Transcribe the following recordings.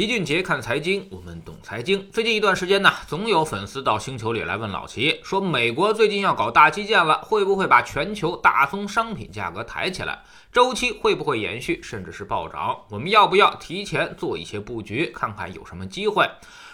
齐俊杰看财经，我们懂财经。最近一段时间呢，总有粉丝到星球里来问老齐，说美国最近要搞大基建了，会不会把全球大宗商品价格抬起来？周期会不会延续，甚至是暴涨？我们要不要提前做一些布局，看看有什么机会？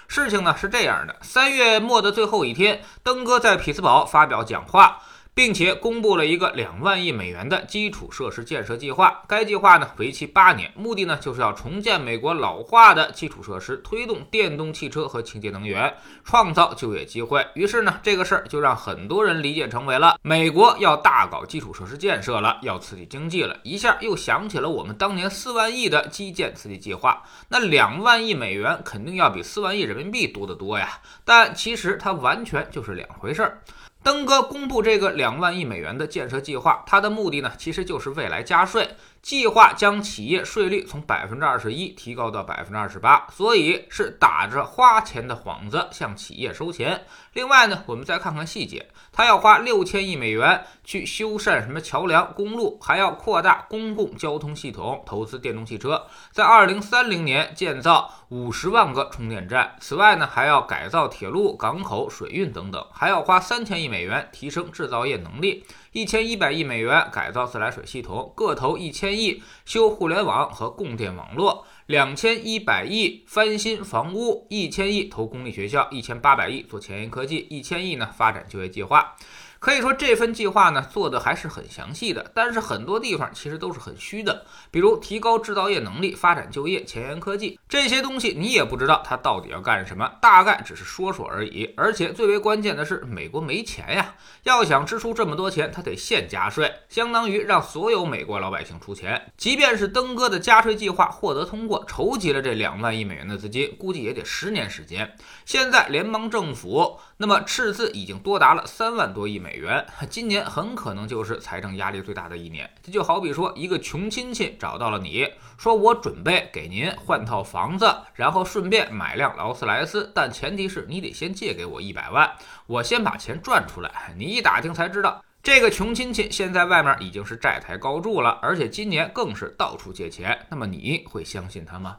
事情呢是这样的，三月末的最后一天，登哥在匹兹堡发表讲话。并且公布了一个两万亿美元的基础设施建设计划。该计划呢为期八年，目的呢就是要重建美国老化的基础设施，推动电动汽车和清洁能源，创造就业机会。于是呢，这个事儿就让很多人理解成为了美国要大搞基础设施建设了，要刺激经济了。一下又想起了我们当年四万亿的基建刺激计划。那两万亿美元肯定要比四万亿人民币多得多呀。但其实它完全就是两回事儿。登哥公布这个两万亿美元的建设计划，它的目的呢，其实就是未来加税。计划将企业税率从百分之二十一提高到百分之二十八，所以是打着花钱的幌子向企业收钱。另外呢，我们再看看细节，他要花六千亿美元去修缮什么桥梁、公路，还要扩大公共交通系统，投资电动汽车，在二零三零年建造五十万个充电站。此外呢，还要改造铁路、港口、水运等等，还要花三千亿美元提升制造业能力。一千一百亿美元改造自来水系统，各投一千亿修互联网和供电网络，两千一百亿翻新房屋，一千亿投公立学校，一千八百亿做前沿科技，一千亿呢发展就业计划。可以说这份计划呢做的还是很详细的，但是很多地方其实都是很虚的，比如提高制造业能力、发展就业、前沿科技这些东西，你也不知道他到底要干什么，大概只是说说而已。而且最为关键的是，美国没钱呀，要想支出这么多钱，他得现加税，相当于让所有美国老百姓出钱。即便是登哥的加税计划获得通过，筹集了这两万亿美元的资金，估计也得十年时间。现在联邦政府那么赤字已经多达了三万多亿美。元，今年很可能就是财政压力最大的一年。这就好比说，一个穷亲戚找到了你，说我准备给您换套房子，然后顺便买辆劳斯莱斯，但前提是你得先借给我一百万，我先把钱赚出来。你一打听才知道，这个穷亲戚现在外面已经是债台高筑了，而且今年更是到处借钱。那么你会相信他吗？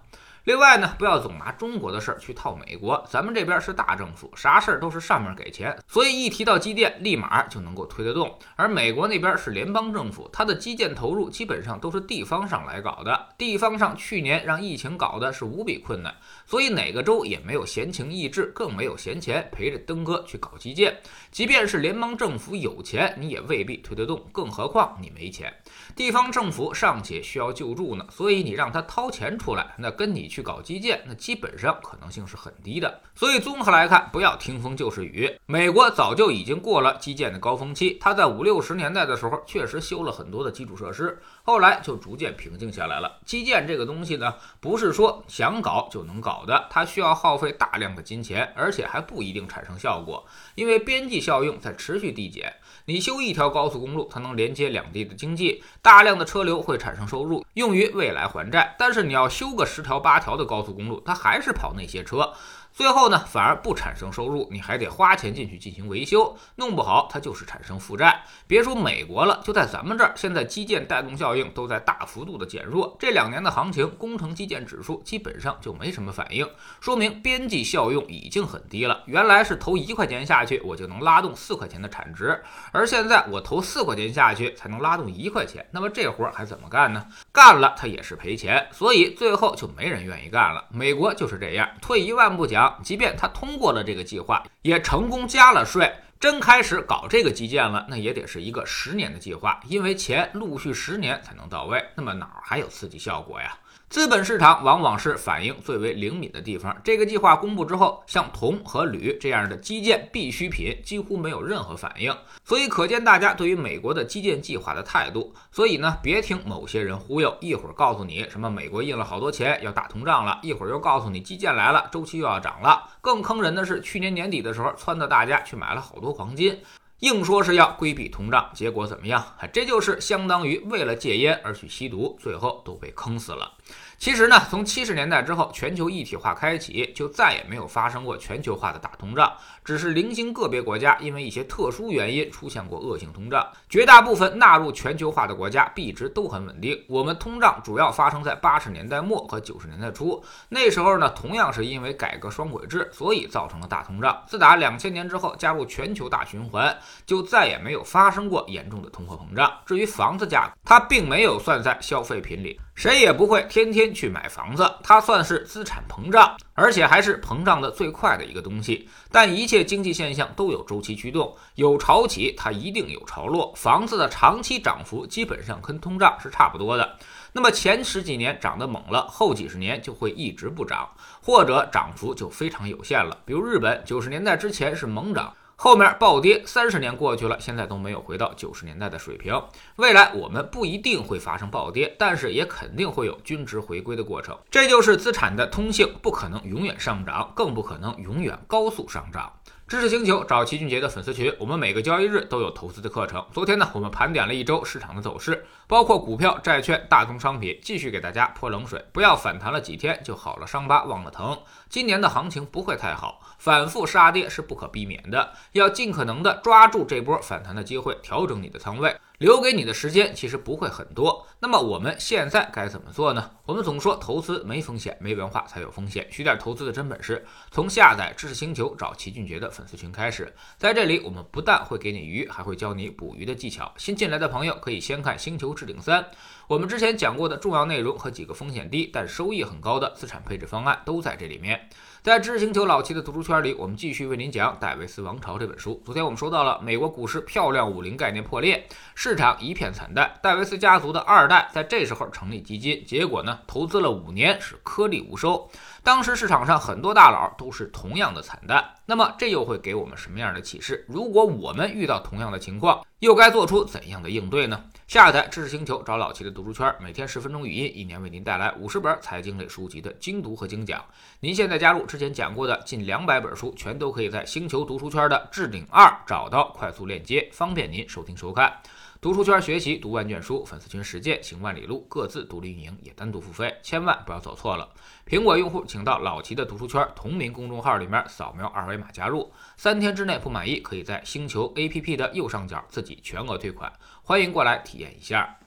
另外呢，不要总拿中国的事儿去套美国，咱们这边是大政府，啥事儿都是上面给钱，所以一提到基建，立马就能够推得动。而美国那边是联邦政府，它的基建投入基本上都是地方上来搞的，地方上去年让疫情搞的是无比困难，所以哪个州也没有闲情逸致，更没有闲钱陪着登哥去搞基建。即便是联邦政府有钱，你也未必推得动，更何况你没钱，地方政府尚且需要救助呢，所以你让他掏钱出来，那跟你去。去搞基建，那基本上可能性是很低的。所以综合来看，不要听风就是雨。美国早就已经过了基建的高峰期，它在五六十年代的时候确实修了很多的基础设施，后来就逐渐平静下来了。基建这个东西呢，不是说想搞就能搞的，它需要耗费大量的金钱，而且还不一定产生效果，因为边际效应在持续递减。你修一条高速公路，它能连接两地的经济，大量的车流会产生收入，用于未来还债。但是你要修个十条八条条的高速公路，他还是跑那些车。最后呢，反而不产生收入，你还得花钱进去进行维修，弄不好它就是产生负债。别说美国了，就在咱们这儿，现在基建带动效应都在大幅度的减弱。这两年的行情，工程基建指数基本上就没什么反应，说明边际效用已经很低了。原来是投一块钱下去，我就能拉动四块钱的产值，而现在我投四块钱下去才能拉动一块钱，那么这活还怎么干呢？干了它也是赔钱，所以最后就没人愿意干了。美国就是这样，退一万步讲。即便他通过了这个计划，也成功加了税，真开始搞这个基建了，那也得是一个十年的计划，因为钱陆续十年才能到位，那么哪儿还有刺激效果呀？资本市场往往是反应最为灵敏的地方。这个计划公布之后，像铜和铝这样的基建必需品几乎没有任何反应，所以可见大家对于美国的基建计划的态度。所以呢，别听某些人忽悠，一会儿告诉你什么美国印了好多钱要打通胀了，一会儿又告诉你基建来了，周期又要涨了。更坑人的是，去年年底的时候，撺掇大家去买了好多黄金。硬说是要规避通胀，结果怎么样？这就是相当于为了戒烟而去吸毒，最后都被坑死了。其实呢，从七十年代之后，全球一体化开启，就再也没有发生过全球化的大通胀，只是零星个别国家因为一些特殊原因出现过恶性通胀。绝大部分纳入全球化的国家币值都很稳定。我们通胀主要发生在八十年代末和九十年代初，那时候呢，同样是因为改革双轨制，所以造成了大通胀。自打两千年之后加入全球大循环，就再也没有发生过严重的通货膨胀。至于房子价格，它并没有算在消费品里。谁也不会天天去买房子，它算是资产膨胀，而且还是膨胀的最快的一个东西。但一切经济现象都有周期驱动，有潮起它一定有潮落。房子的长期涨幅基本上跟通胀是差不多的。那么前十几年涨得猛了，后几十年就会一直不涨，或者涨幅就非常有限了。比如日本九十年代之前是猛涨。后面暴跌，三十年过去了，现在都没有回到九十年代的水平。未来我们不一定会发生暴跌，但是也肯定会有均值回归的过程。这就是资产的通性，不可能永远上涨，更不可能永远高速上涨。知识星球找齐俊杰的粉丝群，我们每个交易日都有投资的课程。昨天呢，我们盘点了一周市场的走势，包括股票、债券、大宗商品，继续给大家泼冷水。不要反弹了几天就好了伤疤忘了疼。今年的行情不会太好。反复杀跌是不可避免的，要尽可能的抓住这波反弹的机会，调整你的仓位，留给你的时间其实不会很多。那么我们现在该怎么做呢？我们总说投资没风险，没文化才有风险，学点投资的真本事，从下载知识星球找齐俊杰的粉丝群开始。在这里，我们不但会给你鱼，还会教你捕鱼的技巧。新进来的朋友可以先看《星球置顶三》，我们之前讲过的重要内容和几个风险低但收益很高的资产配置方案都在这里面。在知识星球老七的读书圈里，我们继续为您讲《戴维斯王朝》这本书。昨天我们说到了美国股市漂亮五零概念破裂，市场一片惨淡。戴维斯家族的二代在这时候成立基金，结果呢，投资了五年是颗粒无收。当时市场上很多大佬都是同样的惨淡。那么这又会给我们什么样的启示？如果我们遇到同样的情况，又该做出怎样的应对呢？下载知识星球，找老齐的读书圈，每天十分钟语音，一年为您带来五十本财经类书籍的精读和精讲。您现在加入之前讲过的近两百本书，全都可以在星球读书圈的置顶二找到快速链接，方便您收听收看。读书圈学习读万卷书，粉丝群实践行万里路，各自独立运营也单独付费，千万不要走错了。苹果用户请到老齐的读书圈同名公众号里面扫描二维码加入，三天之内不满意可以在星球 APP 的右上角自己全额退款，欢迎过来体验一下。